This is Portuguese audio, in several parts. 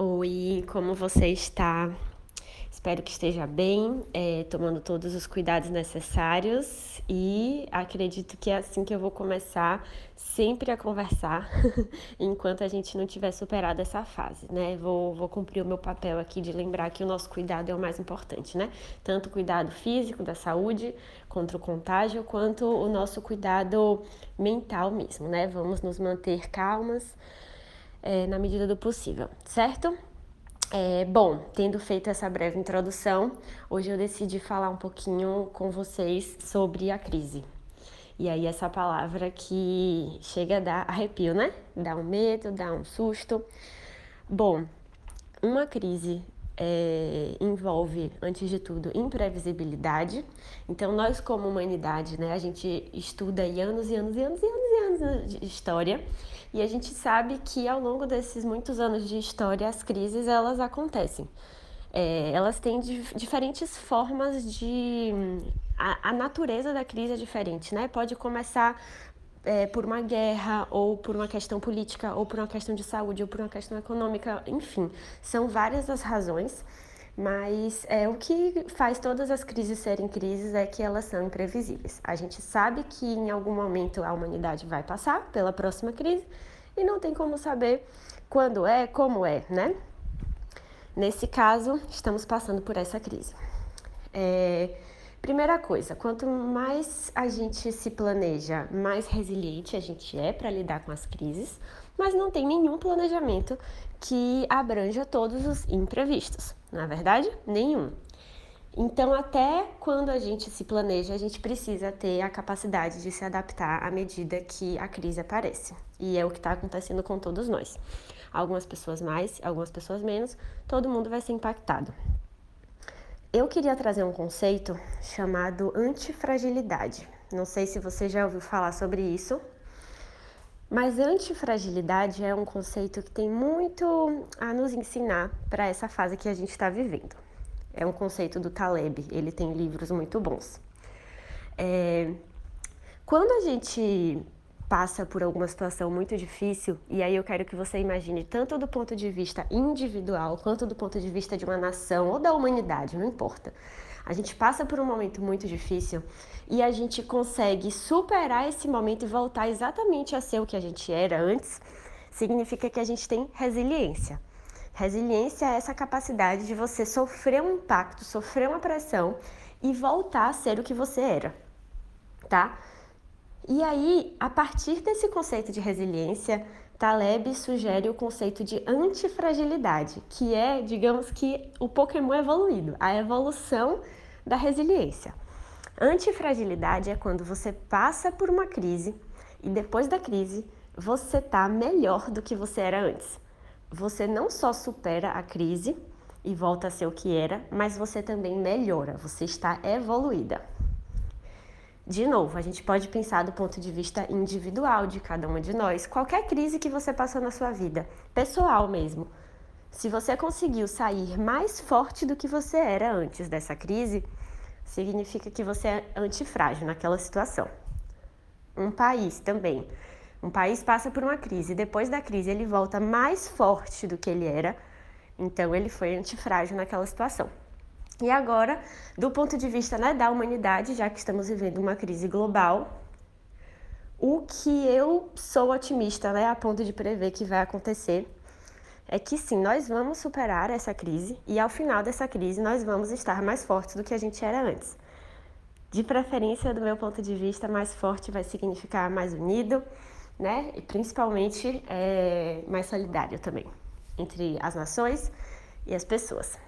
Oi, como você está? Espero que esteja bem, é, tomando todos os cuidados necessários e acredito que é assim que eu vou começar sempre a conversar enquanto a gente não tiver superado essa fase, né? Vou, vou cumprir o meu papel aqui de lembrar que o nosso cuidado é o mais importante, né? Tanto o cuidado físico da saúde contra o contágio, quanto o nosso cuidado mental mesmo, né? Vamos nos manter calmas é, na medida do possível, certo? É, bom, tendo feito essa breve introdução, hoje eu decidi falar um pouquinho com vocês sobre a crise. E aí, essa palavra que chega a dar arrepio, né? Dá um medo, dá um susto. Bom, uma crise é, envolve, antes de tudo, imprevisibilidade. Então, nós, como humanidade, né, a gente estuda aí anos e anos e anos e anos e anos de história e a gente sabe que ao longo desses muitos anos de história, as crises elas acontecem. É, elas têm dif diferentes formas de. A, a, natureza da crise é diferente, né? Pode começar é, por uma guerra, ou por uma questão política, ou por uma questão de saúde, ou por uma questão econômica, enfim, são várias as razões. Mas é, o que faz todas as crises serem crises é que elas são imprevisíveis. A gente sabe que em algum momento a humanidade vai passar pela próxima crise e não tem como saber quando é, como é, né? Nesse caso, estamos passando por essa crise. É, primeira coisa, quanto mais a gente se planeja, mais resiliente a gente é para lidar com as crises, mas não tem nenhum planejamento que abranja todos os imprevistos. Na é verdade, nenhum. Então, até quando a gente se planeja, a gente precisa ter a capacidade de se adaptar à medida que a crise aparece. E é o que está acontecendo com todos nós. Algumas pessoas mais, algumas pessoas menos, todo mundo vai ser impactado. Eu queria trazer um conceito chamado antifragilidade. Não sei se você já ouviu falar sobre isso, mas antifragilidade é um conceito que tem muito a nos ensinar para essa fase que a gente está vivendo. É um conceito do Taleb, ele tem livros muito bons. É, quando a gente passa por alguma situação muito difícil, e aí eu quero que você imagine tanto do ponto de vista individual quanto do ponto de vista de uma nação ou da humanidade, não importa. A gente passa por um momento muito difícil e a gente consegue superar esse momento e voltar exatamente a ser o que a gente era antes, significa que a gente tem resiliência. Resiliência é essa capacidade de você sofrer um impacto, sofrer uma pressão e voltar a ser o que você era, tá? E aí, a partir desse conceito de resiliência, Taleb sugere o conceito de antifragilidade, que é, digamos que, o Pokémon evoluído, a evolução da resiliência. Antifragilidade é quando você passa por uma crise e depois da crise você está melhor do que você era antes. Você não só supera a crise e volta a ser o que era, mas você também melhora, você está evoluída. De novo, a gente pode pensar do ponto de vista individual de cada uma de nós. Qualquer crise que você passou na sua vida, pessoal mesmo, se você conseguiu sair mais forte do que você era antes dessa crise, significa que você é antifrágil naquela situação. Um país também. Um país passa por uma crise, depois da crise ele volta mais forte do que ele era, então ele foi antifrágil naquela situação. E agora, do ponto de vista né, da humanidade, já que estamos vivendo uma crise global, o que eu sou otimista né, a ponto de prever que vai acontecer é que sim, nós vamos superar essa crise e ao final dessa crise nós vamos estar mais fortes do que a gente era antes. De preferência, do meu ponto de vista, mais forte vai significar mais unido, né? E principalmente é, mais solidário também entre as nações e as pessoas.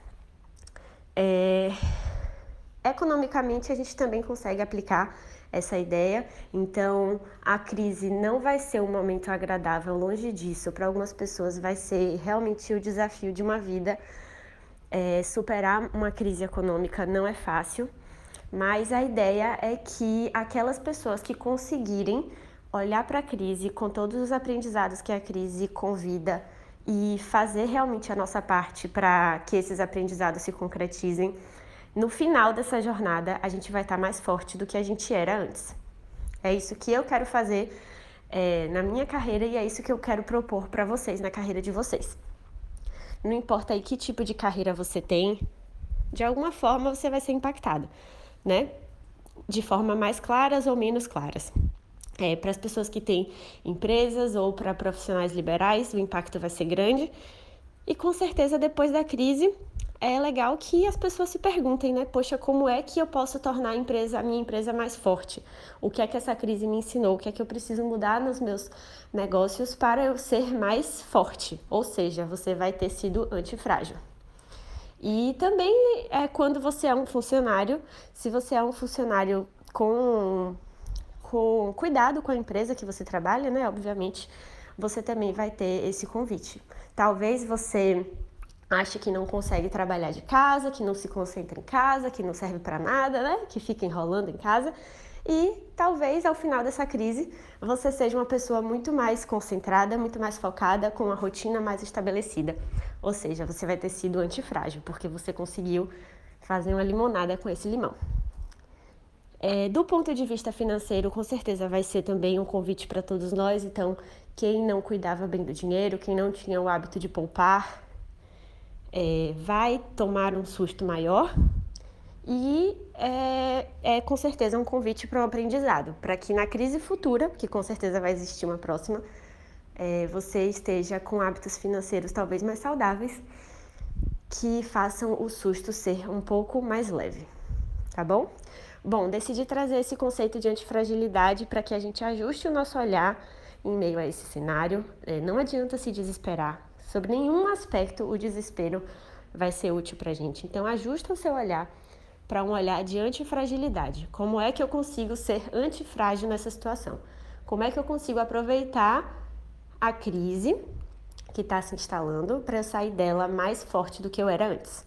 É, economicamente, a gente também consegue aplicar essa ideia. Então, a crise não vai ser um momento agradável, longe disso. Para algumas pessoas, vai ser realmente o desafio de uma vida. É, superar uma crise econômica não é fácil, mas a ideia é que aquelas pessoas que conseguirem olhar para a crise com todos os aprendizados que a crise convida e fazer realmente a nossa parte para que esses aprendizados se concretizem, no final dessa jornada a gente vai estar mais forte do que a gente era antes. É isso que eu quero fazer é, na minha carreira e é isso que eu quero propor para vocês na carreira de vocês. não importa aí que tipo de carreira você tem, de alguma forma você vai ser impactado, né? De forma mais claras ou menos claras. É, para as pessoas que têm empresas ou para profissionais liberais, o impacto vai ser grande. E com certeza depois da crise é legal que as pessoas se perguntem, né? Poxa, como é que eu posso tornar a, empresa, a minha empresa mais forte? O que é que essa crise me ensinou? O que é que eu preciso mudar nos meus negócios para eu ser mais forte? Ou seja, você vai ter sido antifrágil. E também é quando você é um funcionário, se você é um funcionário com, com cuidado com a empresa que você trabalha, né? Obviamente, você também vai ter esse convite. Talvez você acha que não consegue trabalhar de casa, que não se concentra em casa, que não serve para nada, né? Que fica enrolando em casa. E talvez ao final dessa crise você seja uma pessoa muito mais concentrada, muito mais focada, com uma rotina mais estabelecida. Ou seja, você vai ter sido antifrágil, porque você conseguiu fazer uma limonada com esse limão. É, do ponto de vista financeiro, com certeza vai ser também um convite para todos nós. Então, quem não cuidava bem do dinheiro, quem não tinha o hábito de poupar, é, vai tomar um susto maior e é, é com certeza um convite para um aprendizado, para que na crise futura, que com certeza vai existir uma próxima, é, você esteja com hábitos financeiros talvez mais saudáveis que façam o susto ser um pouco mais leve, tá bom? Bom, decidi trazer esse conceito de antifragilidade para que a gente ajuste o nosso olhar em meio a esse cenário. É, não adianta se desesperar, Sobre nenhum aspecto o desespero vai ser útil para a gente. Então, ajusta o seu olhar para um olhar de antifragilidade. Como é que eu consigo ser antifrágil nessa situação? Como é que eu consigo aproveitar a crise que está se instalando para eu sair dela mais forte do que eu era antes?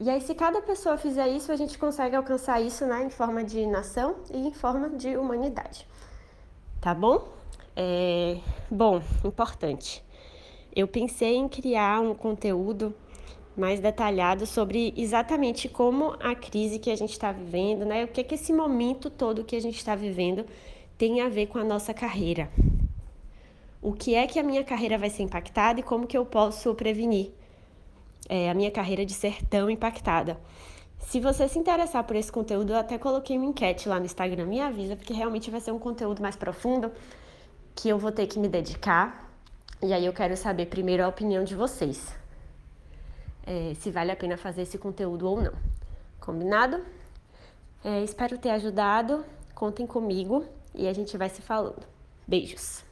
E aí, se cada pessoa fizer isso, a gente consegue alcançar isso né, em forma de nação e em forma de humanidade. Tá bom? É... Bom, importante eu pensei em criar um conteúdo mais detalhado sobre exatamente como a crise que a gente está vivendo, né? O que é que esse momento todo que a gente está vivendo tem a ver com a nossa carreira. O que é que a minha carreira vai ser impactada e como que eu posso prevenir é, a minha carreira de ser tão impactada. Se você se interessar por esse conteúdo, eu até coloquei uma enquete lá no Instagram, me avisa, porque realmente vai ser um conteúdo mais profundo que eu vou ter que me dedicar e aí eu quero saber primeiro a opinião de vocês. É, se vale a pena fazer esse conteúdo ou não. Combinado? É, espero ter ajudado. Contem comigo e a gente vai se falando. Beijos!